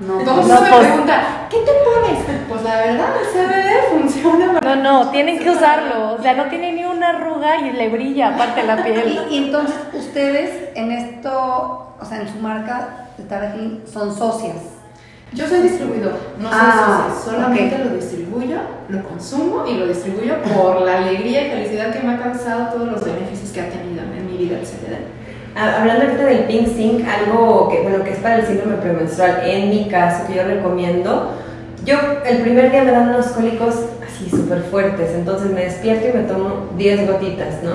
no, Todo no, me pues, pregunta, ¿qué te pones? Pues la verdad, el CBD funciona. No, no, tienen que usarlo. O sea, no tiene ni una arruga y le brilla aparte la piel. *laughs* Y, entonces, ustedes en esto, o sea, en su marca de Tarajin, son socias. Yo soy distribuidor, no soy ah, solamente lo distribuyo, lo consumo y lo distribuyo por la alegría y felicidad que me ha causado todos los beneficios que ha tenido en mi vida el CBD. Hablando ahorita del Pink Zinc, algo que, bueno, que es para el síndrome premenstrual, en mi caso, que yo recomiendo, yo el primer día me dan unos cólicos así súper fuertes, entonces me despierto y me tomo 10 gotitas, ¿no?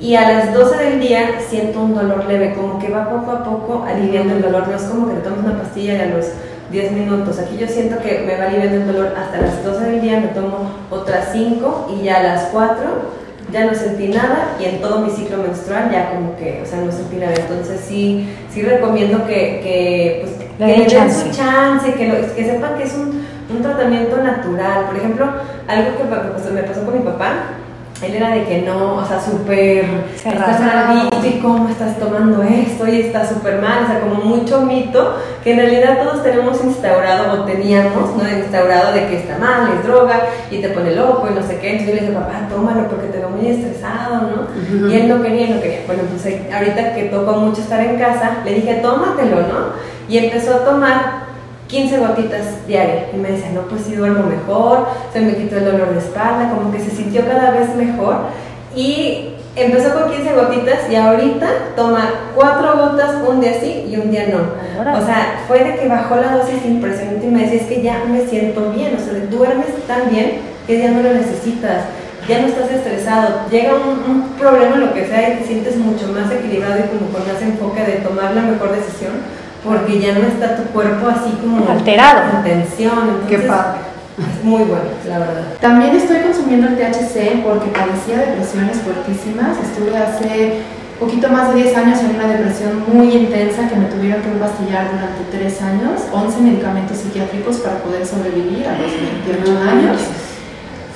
Y a las 12 del día siento un dolor leve, como que va poco a poco aliviando el dolor, no es como que te tomas una pastilla y a los 10 minutos. Aquí yo siento que me va aliviando el dolor hasta las 12 del día, me tomo otras 5 y ya a las 4 ya no sentí nada y en todo mi ciclo menstrual ya como que, o sea, no sentí nada. Entonces sí, sí recomiendo que, que, pues, que den su chance, que, que sepan que es un, un, tratamiento natural. Por ejemplo, algo que me pasó con mi papá, él era de que no, o sea, súper, estás maldito y cómo estás tomando esto y está súper mal, o sea, como mucho mito que en realidad todos tenemos instaurado o teníamos, ¿no? Instaurado de que está mal, es droga y te pone loco y no sé qué. Entonces yo le dije, papá, tómalo porque te veo muy estresado, ¿no? Y él no quería, no quería. Bueno, pues ahorita que tocó mucho estar en casa, le dije, tómatelo, ¿no? Y empezó a tomar 15 gotitas diarias. Y me dice, no, pues sí duermo mejor, se me quitó el dolor de espalda, como que se sintió cada vez mejor. Y empezó con 15 gotitas y ahorita toma 4 gotas un día sí y un día no. O sea, fue de que bajó la dosis impresionante y me decía, es que ya me siento bien, o sea, duermes tan bien que ya no lo necesitas. Ya no estás estresado, llega un, un problema, lo que sea, y te sientes mucho más equilibrado y como con más enfoque de tomar la mejor decisión porque ya no está tu cuerpo así como alterado, en tensión. Qué padre. Es muy bueno, la verdad. También estoy consumiendo el THC porque padecía depresiones fuertísimas. Estuve hace poquito más de 10 años en una depresión muy intensa que me tuvieron que pastillar durante 3 años, 11 medicamentos psiquiátricos para poder sobrevivir a los 21 años.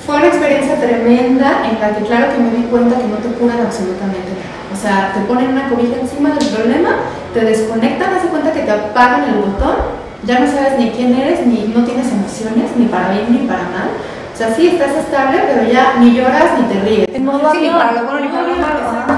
Fue una experiencia tremenda en la que claro que me di cuenta que no te curan absolutamente nada. O sea, te ponen una cobija encima del problema te desconectan, hace cuenta que te apagan el botón, ya no sabes ni quién eres, ni no tienes emociones, ni para bien ni para mal. O sea, sí estás estable, pero ya ni lloras ni te ríes. En modo sí, ni para lo bueno ni para lo malo.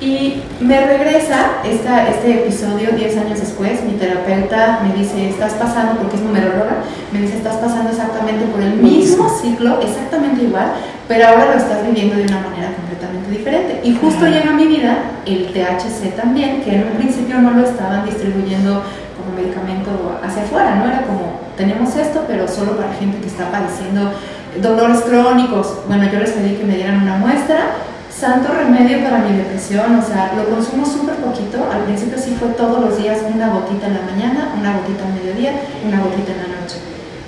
Y me regresa esta, este episodio 10 años después, mi terapeuta me dice, estás pasando, porque es numeróloga, me dice, estás pasando exactamente por el mismo ciclo, exactamente igual, pero ahora lo estás viviendo de una manera completamente diferente. Y justo llega a mi vida el THC también, que en un principio no lo estaban distribuyendo como medicamento hacia afuera, ¿no? Era como, tenemos esto, pero solo para gente que está padeciendo dolores crónicos, bueno, yo les pedí que me dieran una muestra, santo remedio para mi depresión, o sea, lo consumo súper poquito, al principio sí fue todos los días una gotita en la mañana, una gotita al mediodía, una gotita en la noche.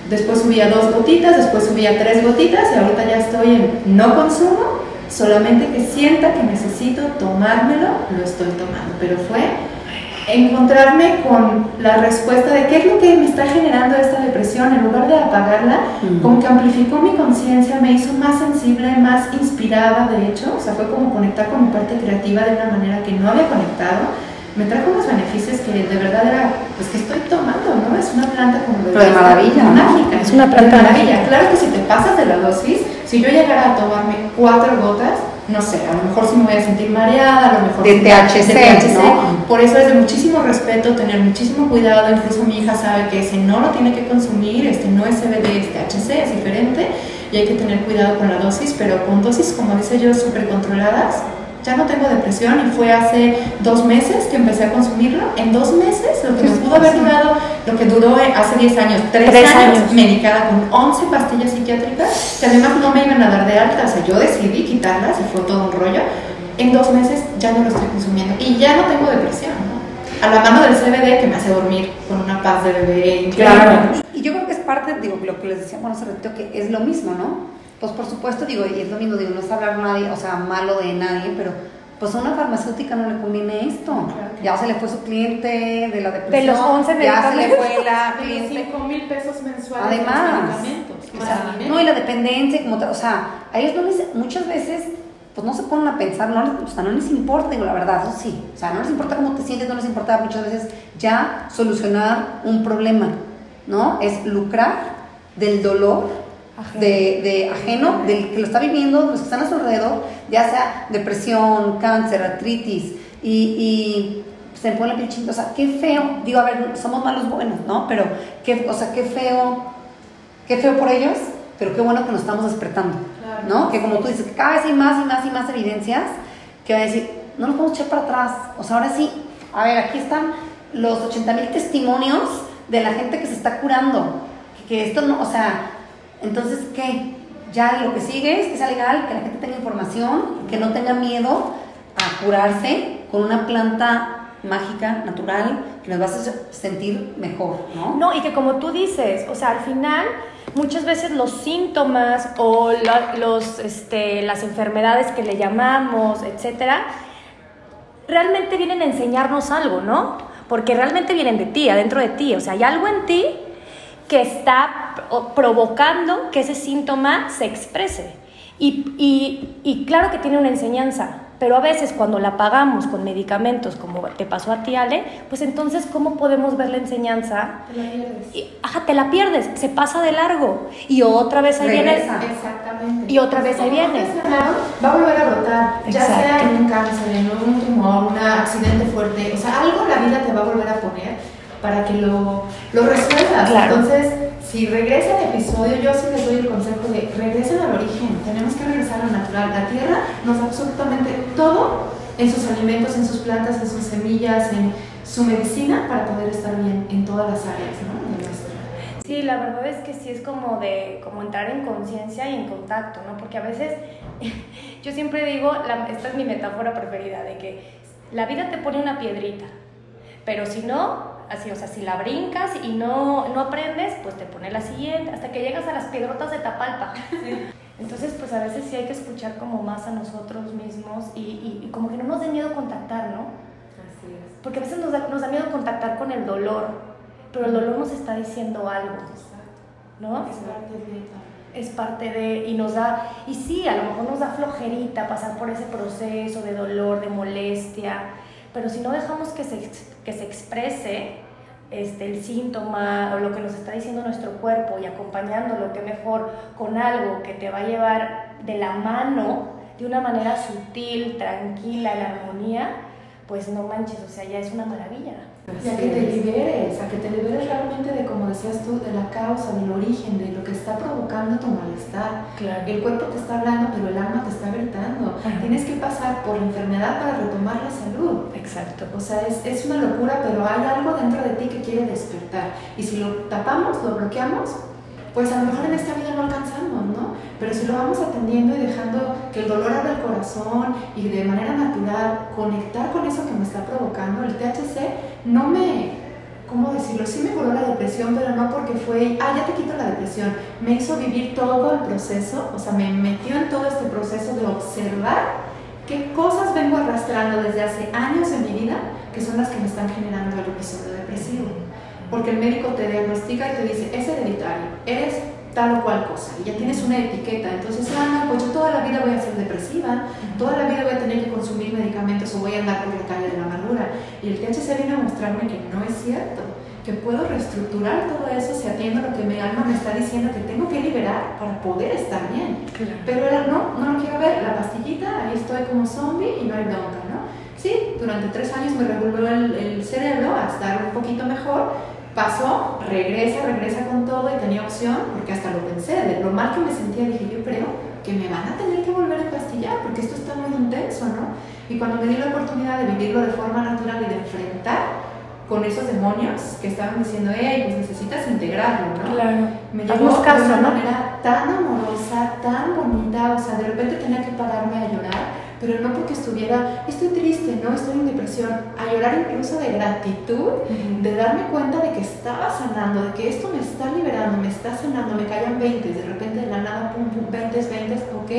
Después subía dos gotitas, después subía tres gotitas y ahorita ya estoy en no consumo, solamente que sienta que necesito tomármelo, lo estoy tomando, pero fue encontrarme con la respuesta de qué es lo que me está generando esta depresión, en lugar de apagarla, como que amplificó mi conciencia, me hizo más sensible, más inspirada, de hecho, o sea, fue como conectar con mi parte creativa de una manera que no había conectado. Me trajo unos beneficios que de verdad era, pues que estoy tomando, ¿no? Es una planta como de, de maravilla, mágica. Es una planta de maravilla. Claro que si te pasas de la dosis, si yo llegara a tomarme cuatro gotas, no sé, a lo mejor sí me voy a sentir mareada, a lo mejor... De THC, ¿no? Por eso es de muchísimo respeto, tener muchísimo cuidado, incluso mi hija sabe que ese no lo tiene que consumir, este no es CBD, es THC, es diferente, y hay que tener cuidado con la dosis, pero con dosis, como dice yo, súper controladas, ya no tengo depresión y fue hace dos meses que empecé a consumirlo. En dos meses, lo que me pudo haber durado, lo que duró hace 10 años, 3, años, medicada con 11 pastillas psiquiátricas, que además no me iban a dar de alta, o sea, yo decidí quitarlas y fue todo un rollo. En dos meses ya no lo estoy consumiendo y ya no tengo depresión. A la mano del CBD que me hace dormir con una paz de bebé. Claro. Y yo creo que es parte, digo, lo que les decía, bueno, hace ratito, que es lo mismo, ¿no? Pues por supuesto, digo, y es lo mismo, digo, no es hablar nadie, o sea, malo de nadie, pero pues a una farmacéutica no le conviene esto. Ya se le fue su cliente de la depresión. De los 11 Ya se le fue la cliente. 5 mil pesos mensuales. Además. no, y la dependencia, como, o sea, a ellos no les, muchas veces, pues no se ponen a pensar, no les, o sea, no les importa, digo, la verdad, eso sí. O sea, no les importa cómo te sientes, no les importa muchas veces ya solucionar un problema, ¿no? Es lucrar del dolor de, de, ajeno, del que lo está viviendo, los que están a su alrededor, ya sea depresión, cáncer, artritis, y, y se me pone la piel o sea, qué feo, digo, a ver, somos malos buenos, ¿no? Pero, qué, o sea, qué feo, qué feo por ellos, pero qué bueno que nos estamos despertando, ¿no? Que como tú dices, que cada vez hay más y más y más evidencias que van a decir, no nos podemos echar para atrás, o sea, ahora sí, a ver, aquí están los 80 mil testimonios de la gente que se está curando, que esto no, o sea, entonces, ¿qué? Ya lo que sigue es que sea legal, que la gente tenga información, que no tenga miedo a curarse con una planta mágica, natural, que nos va a sentir mejor, ¿no? No, y que como tú dices, o sea, al final muchas veces los síntomas o los, este, las enfermedades que le llamamos, etcétera, realmente vienen a enseñarnos algo, ¿no? Porque realmente vienen de ti, adentro de ti, o sea, hay algo en ti que está provocando que ese síntoma se exprese. Y, claro que tiene una enseñanza, pero a veces cuando la pagamos con medicamentos, como te pasó a ti, Ale, pues entonces, ¿cómo podemos ver la enseñanza? Te la pierdes. Y, ajá, te la pierdes, se pasa de largo. Y otra vez ahí viene. Exactamente. Y otra vez ahí viene. Va a volver a brotar, ya sea en un cáncer, en un tumor, un accidente fuerte. O sea, algo la vida te va a volver a poner para que lo, lo resuelvas. Entonces, si regresa el episodio, yo sí les doy el consejo de regresen al origen, tenemos que regresar a lo natural. La tierra nos da absolutamente todo en sus alimentos, en sus plantas, en sus semillas, en su medicina para poder estar bien en todas las áreas ¿no? de nuestra. Sí, la verdad es que sí es como de como entrar en conciencia y en contacto, ¿no? Porque a veces *laughs* yo siempre digo, esta es mi metáfora preferida de que la vida te pone una piedrita, pero si no, así, o sea, si la brincas y no, no aprendes, pues te pone la siguiente, hasta que llegas a las piedrotas de Tapalpa. Entonces, pues a veces sí hay que escuchar como más a nosotros mismos y, y, como que no nos dé miedo contactar, ¿no? Así es. Porque a veces nos da, nos da miedo contactar con el dolor, pero el dolor nos está diciendo algo, ¿no? Es parte de es parte de, y nos da, y sí, a lo mejor nos da flojerita pasar por ese proceso de dolor, de molestia, pero si no dejamos que se, que se exprese este, el síntoma o lo que nos está diciendo nuestro cuerpo y acompañándolo, que mejor con algo que te va a llevar de la mano de una manera sutil, tranquila, en armonía, pues no manches, o sea, ya es una maravilla. Y a que te liberes, a que te liberes realmente de, como decías tú, de la causa, del origen, de lo que está provocando tu malestar. Claro. El cuerpo te está hablando, pero el alma te está gritando. Tienes que pasar por la enfermedad para retomar la salud. Exacto. O sea, es, es una locura, pero hay algo dentro de ti que quiere despertar. Y si lo tapamos, lo bloqueamos, pues a lo mejor en esta vida no alcanzamos, ¿no? Pero si lo vamos atendiendo y dejando que el dolor abra el corazón y de manera natural conectar con eso que me está provocando, el THC no me, ¿cómo decirlo? Sí me curó la depresión, pero no porque fue, ah, ya te quito la depresión. Me hizo vivir todo el proceso, o sea, me metió en todo este proceso de observar qué cosas vengo arrastrando desde hace años en mi vida que son las que me están generando el episodio depresivo. Porque el médico te diagnostica y te dice, es hereditario, eres tal o cual cosa, y ya tienes una etiqueta. Entonces, ah, no, pues yo toda la vida voy a ser depresiva, toda la vida voy a tener que consumir medicamentos o voy a andar por la calle de la amargura. Y el THC viene a mostrarme que no es cierto, que puedo reestructurar todo eso si atiendo lo que mi alma me está diciendo que tengo que liberar para poder estar bien. Pero era, no, no lo quiero ver, la pastillita, ahí estoy como zombie y no hay bronca, ¿no? Sí, durante tres años me revolvió el, el cerebro a estar un poquito mejor, pasó, regresa, regresa con todo y tenía opción, porque hasta lo pensé, de lo mal que me sentía, dije, yo creo que me van a tener que volver a empastillar, porque esto está muy intenso, ¿no? Y cuando me di la oportunidad de vivirlo de forma natural y de enfrentar con esos demonios que estaban diciendo, hey, pues necesitas integrarlo, ¿no? Claro. Me llevó caso, de una ¿no? manera tan amorosa, tan bonita, o sea, de repente tenía que pararme a llorar, pero no porque estuviera, estoy triste, no, estoy en depresión, a llorar incluso de gratitud, de darme cuenta de que estaba sanando, de que esto me está liberando, me está sanando, me caían 20, de repente de la nada, pum, pum, 20, 20, ok,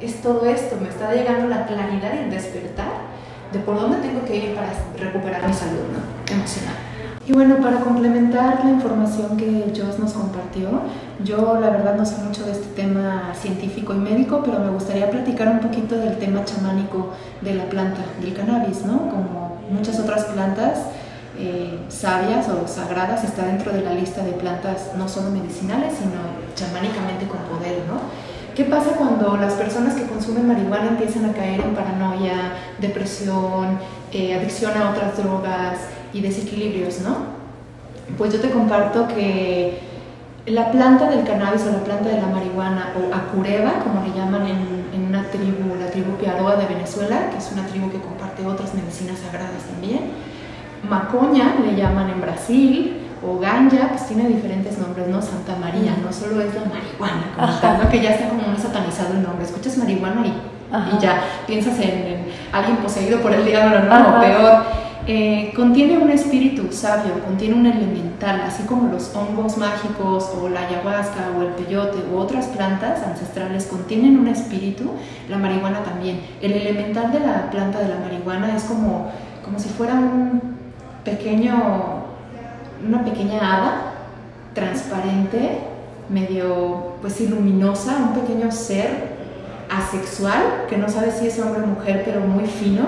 es todo esto, me está llegando la claridad y el despertar de por dónde tengo que ir para recuperar mi salud ¿no? emocional. Y bueno, para complementar la información que Joss nos compartió, yo la verdad no sé mucho de este tema científico y médico, pero me gustaría platicar un poquito del tema chamánico de la planta, del cannabis, ¿no? Como muchas otras plantas eh, sabias o sagradas, está dentro de la lista de plantas no solo medicinales, sino chamánicamente con poder, ¿no? ¿Qué pasa cuando las personas que consumen marihuana empiezan a caer en paranoia, depresión, eh, adicción a otras drogas y desequilibrios, no? Pues yo te comparto que la planta del cannabis o la planta de la marihuana o acureva, como le llaman en, en una tribu, la tribu Piaroa de Venezuela, que es una tribu que comparte otras medicinas sagradas también, macoña le llaman en Brasil, o ganja, pues tiene diferentes nombres, ¿no? Santa María, no solo es la marihuana, como tal, ¿no? que ya está como muy satanizado el nombre. Escuchas marihuana y, y ya piensas en, en, alguien poseído por el diablo, ¿no? O peor. Eh, contiene un espíritu sabio, contiene un elemental, así como los hongos mágicos o la ayahuasca o el peyote u otras plantas ancestrales contienen un espíritu, la marihuana también. El elemental de la planta de la marihuana es como, como si fuera un pequeño una pequeña hada transparente, medio pues luminosa, un pequeño ser asexual, que no sabe si es hombre o mujer, pero muy fino.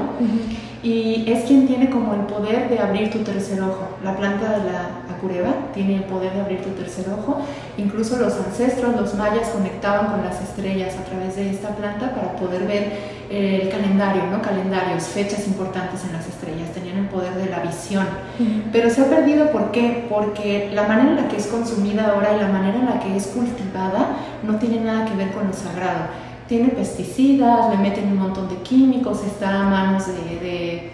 Y es quien tiene como el poder de abrir tu tercer ojo. La planta de la acureva tiene el poder de abrir tu tercer ojo. Incluso los ancestros, los mayas, conectaban con las estrellas a través de esta planta para poder ver el calendario, ¿no? Calendarios, fechas importantes en las estrellas. Tenían el poder de la visión. Pero se ha perdido, ¿por qué? Porque la manera en la que es consumida ahora y la manera en la que es cultivada no tiene nada que ver con lo sagrado tiene pesticidas, le meten un montón de químicos, está a manos de, de,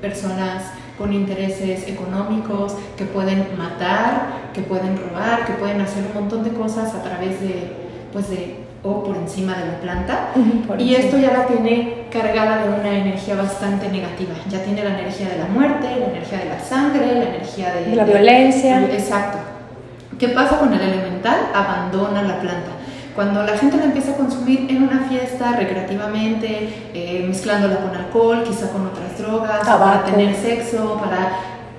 personas con intereses económicos que pueden matar, que pueden robar, que pueden hacer un montón de cosas a través de, pues de, o por encima de la planta. Y esto ya la tiene cargada de una energía bastante negativa. Ya tiene la energía de la muerte, la energía de la sangre, la energía de, de la violencia. De, exacto. ¿Qué pasa con el elemental? Abandona la planta cuando la gente la empieza a consumir en una fiesta recreativamente, eh, mezclándola con alcohol, quizá con otras drogas, Tabaco. para tener sexo, para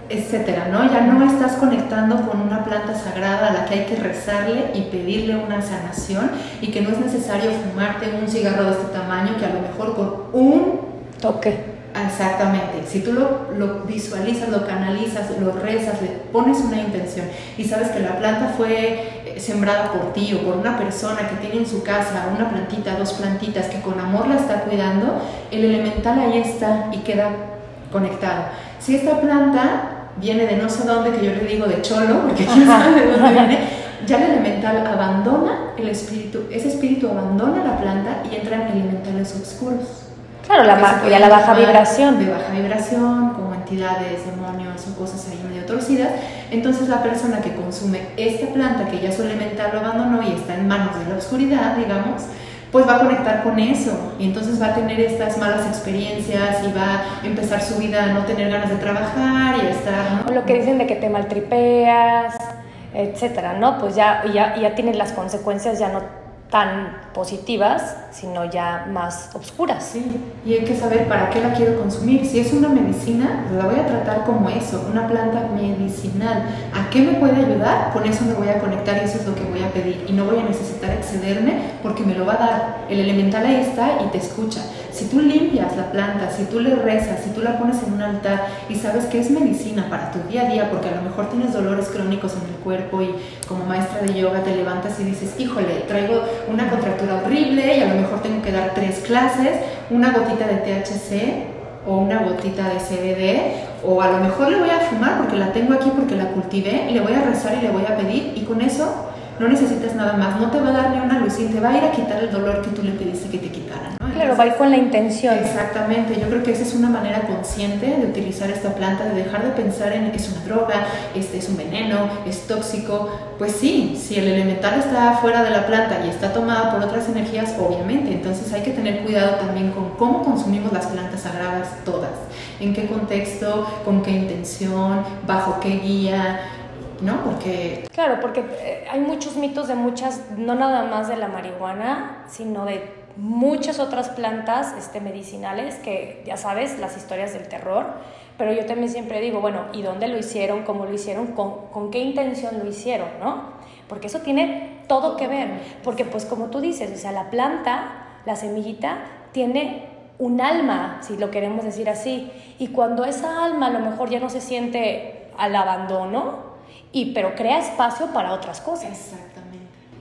etcétera, ¿no? Ya no estás conectando con una planta sagrada a la que hay que rezarle y pedirle una sanación y que no es necesario fumarte un cigarro de este tamaño que a lo mejor con un toque Exactamente, si tú lo, lo, visualizas, lo canalizas, lo rezas, le pones una intención y sabes que la planta fue sembrada por ti o por una persona que tiene en su casa una plantita, dos plantitas, que con amor la está cuidando, el elemental ahí está y queda conectado. Si esta planta viene de no sé dónde, que yo le digo de cholo, porque quién sabe de dónde viene, ya el elemental abandona el espíritu, ese espíritu abandona la planta y entran elementales oscuros Claro, la, se la baja vibración. De baja vibración, como entidades, demonios o cosas ahí medio torcidas. Entonces la persona que consume esta planta que ya su elemental lo abandonó y está en manos de la oscuridad, digamos, pues va a conectar con eso y entonces va a tener estas malas experiencias y va a empezar su vida a no tener ganas de trabajar y a estar... ¿no? Lo que dicen de que te maltripeas, etcétera, ¿no? Pues ya, ya, ya tienes las consecuencias ya no tan positivas, sino ya más oscuras. Sí, y hay que saber para qué la quiero consumir. Si es una medicina, la voy a tratar como eso, una planta medicinal. ¿A qué me puede ayudar? Con eso me voy a conectar y eso es lo que voy a pedir. Y no voy a necesitar excederme porque me lo va a dar. El elemental ahí está y te escucha. Si tú limpias la planta, si tú le rezas, si tú la pones en un altar y sabes que es medicina para tu día a día, porque a lo mejor tienes dolores crónicos en el cuerpo y como maestra de yoga te levantas y dices, híjole, traigo una contractura horrible y a lo mejor tengo que dar tres clases, una gotita de THC o una gotita de CBD o a lo mejor le voy a fumar porque la tengo aquí porque la cultivé, le voy a rezar y le voy a pedir y con eso no necesitas nada más, no te va a dar ni una lucín, te va a ir a quitar el dolor que tú le pediste que te quitara. Claro, va con la intención. Exactamente, yo creo que esa es una manera consciente de utilizar esta planta, de dejar de pensar en es una droga, este es un veneno, es tóxico. Pues sí, si el elemental está fuera de la planta y está tomada por otras energías, obviamente, entonces hay que tener cuidado también con cómo consumimos las plantas sagradas todas, en qué contexto, con qué intención, bajo qué guía. ¿no? Porque... Claro, porque eh, hay muchos mitos de muchas, no nada más de la marihuana, sino de muchas otras plantas este, medicinales que, ya sabes, las historias del terror, pero yo también siempre digo, bueno, ¿y dónde lo hicieron? ¿Cómo lo hicieron? ¿Con, con qué intención lo hicieron? ¿no? Porque eso tiene todo que ver, porque pues como tú dices, o sea, la planta, la semillita, tiene un alma, si lo queremos decir así, y cuando esa alma a lo mejor ya no se siente al abandono, y, pero crea espacio para otras cosas. Exactamente.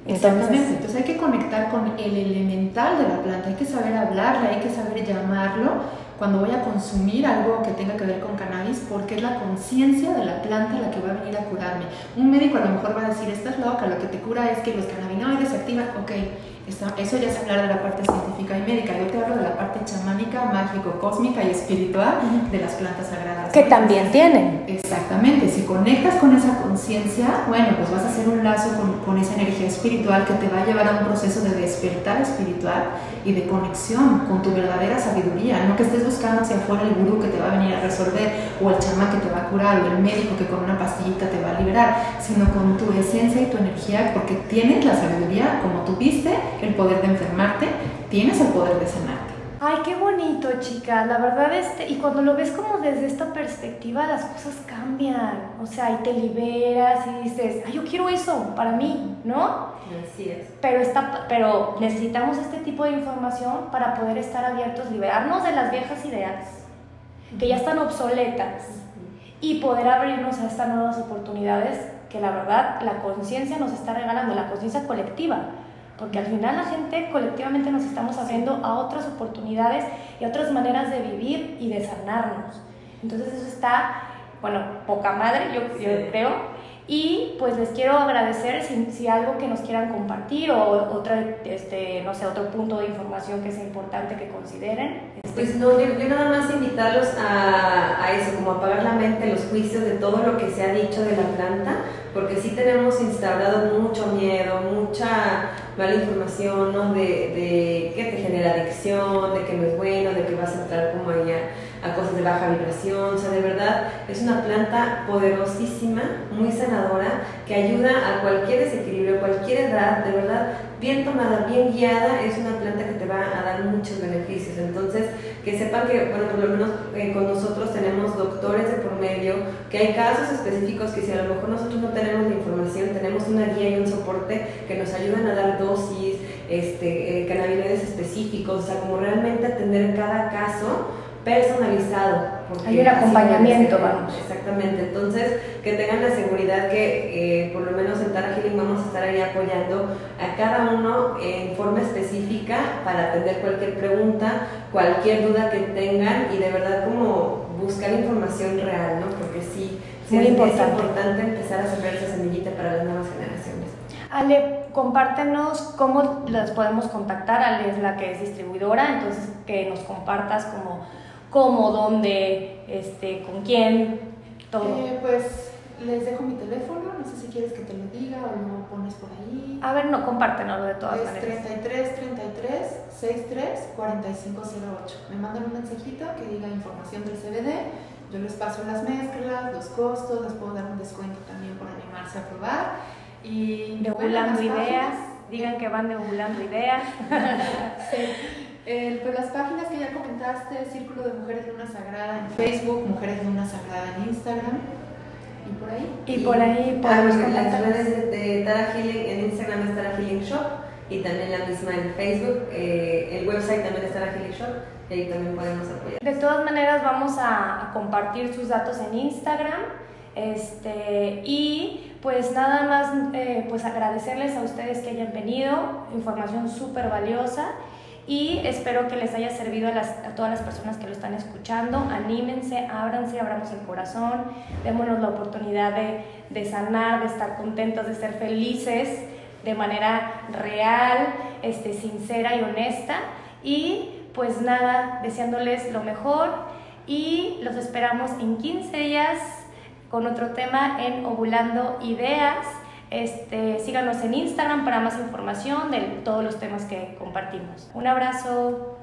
Exactamente. Entonces hay que conectar con el elemental de la planta, hay que saber hablarle, hay que saber llamarlo cuando voy a consumir algo que tenga que ver con cannabis, porque es la conciencia de la planta la que va a venir a curarme. Un médico a lo mejor va a decir, estás loca, lo que te cura es que los cannabinoides se activan, ok, eso ya es hablar de la parte científica y médica, yo te hablo de la parte chamánica, mágico, cósmica y espiritual de las plantas sagradas. Que también tienen. Exactamente, si conectas con esa conciencia, bueno, pues vas a hacer un lazo con, con esa energía espiritual que te va a llevar a un proceso de despertar espiritual y de conexión con tu verdadera sabiduría, no que estés buscando hacia afuera el gurú que te va a venir a resolver o el chamán que te va a curar o el médico que con una pastillita te va a liberar, sino con tu esencia y tu energía porque tienes la sabiduría, como tuviste el poder de enfermarte, tienes el poder de sanarte. Ay, qué bonito, chicas. La verdad, este, y cuando lo ves como desde esta perspectiva, las cosas cambian. O sea, y te liberas y dices, ay, yo quiero eso para mí, ¿no? Así es. Pero, está, pero necesitamos este tipo de información para poder estar abiertos, liberarnos de las viejas ideas que ya están obsoletas y poder abrirnos a estas nuevas oportunidades que la verdad la conciencia nos está regalando, la conciencia colectiva. Porque al final la gente colectivamente nos estamos abriendo a otras oportunidades y a otras maneras de vivir y de sanarnos. Entonces eso está, bueno, poca madre, yo, yo Sí. creo. Y pues les quiero agradecer si, si algo que nos quieran compartir o otra, este, no sé, otro punto de información que sea importante que consideren. Este, Pues no, yo, yo nada más invitarlos a, a eso, como apagar la mente, los juicios de todo lo que se ha dicho de la planta, porque sí tenemos instaurado mucho miedo, mucha mala información, ¿no? De, de que te genera adicción, de que no es bueno, de que vas a entrar como allá a cosas de baja vibración, o sea, de verdad es una planta poderosísima, muy sanadora, que ayuda a cualquier desequilibrio, cualquier edad, de verdad, bien tomada, bien guiada, es una planta que te va a dar muchos beneficios. Entonces, que sepan que, bueno, por lo menos eh, con nosotros tenemos doctores de por medio, que hay casos específicos que si a lo mejor nosotros no tenemos la información, tenemos una guía y un soporte que nos ayudan a dar dosis, este, eh, cannabinoides específicos, o sea, como realmente atender cada caso personalizado. Hay un acompañamiento, vamos. Exactamente, entonces que tengan la seguridad que eh, por lo menos en Tara Healing vamos a estar ahí apoyando a cada uno en forma específica para atender cualquier pregunta, cualquier duda que tengan y de verdad como buscar información real, ¿no? Porque sí, sí Muy es, importante empezar a sembrar esa semillita para las nuevas generaciones. Ale, compártenos cómo las podemos contactar. Ale es la que es distribuidora, entonces que nos compartas como cómo, dónde, este, con quién, todo. Eh, pues les dejo mi teléfono, no sé si quieres que te lo diga o lo pones por ahí. A ver, no, compártenoslo de todas es maneras. 33 33 63 4508. Me mandan un mensajito que diga información del CBD. Yo les paso las mezclas, los costos, les puedo dar un descuento también por animarse a probar. Y de Ideas, digan que van de Ideas. *laughs* Sí. Eh, pues las páginas que ya comentaste, Círculo de Mujeres Luna Sagrada en Facebook, Mujeres Luna Sagrada en Instagram y por ahí. Y por ahí Ah, podemos bueno, las redes de, de Tara Healing en Instagram es Tara Healing Shop y también la misma en Facebook. Eh, el website también es Tara Healing Shop y ahí también podemos apoyar. De todas maneras vamos a, a compartir sus datos en Instagram. Este, y pues nada más eh, pues agradecerles a ustedes que hayan venido, información súper valiosa y espero que les haya servido a, las- a todas las personas que lo están escuchando. Anímense, ábranse, abramos el corazón, démonos la oportunidad de, de sanar, de estar contentos, de ser felices de manera real, este, sincera y honesta. Y pues nada, deseándoles lo mejor y los esperamos en 15 días con otro tema en Ovulando Ideas. Este, síganos en Instagram para más información de todos los temas que compartimos. Un abrazo.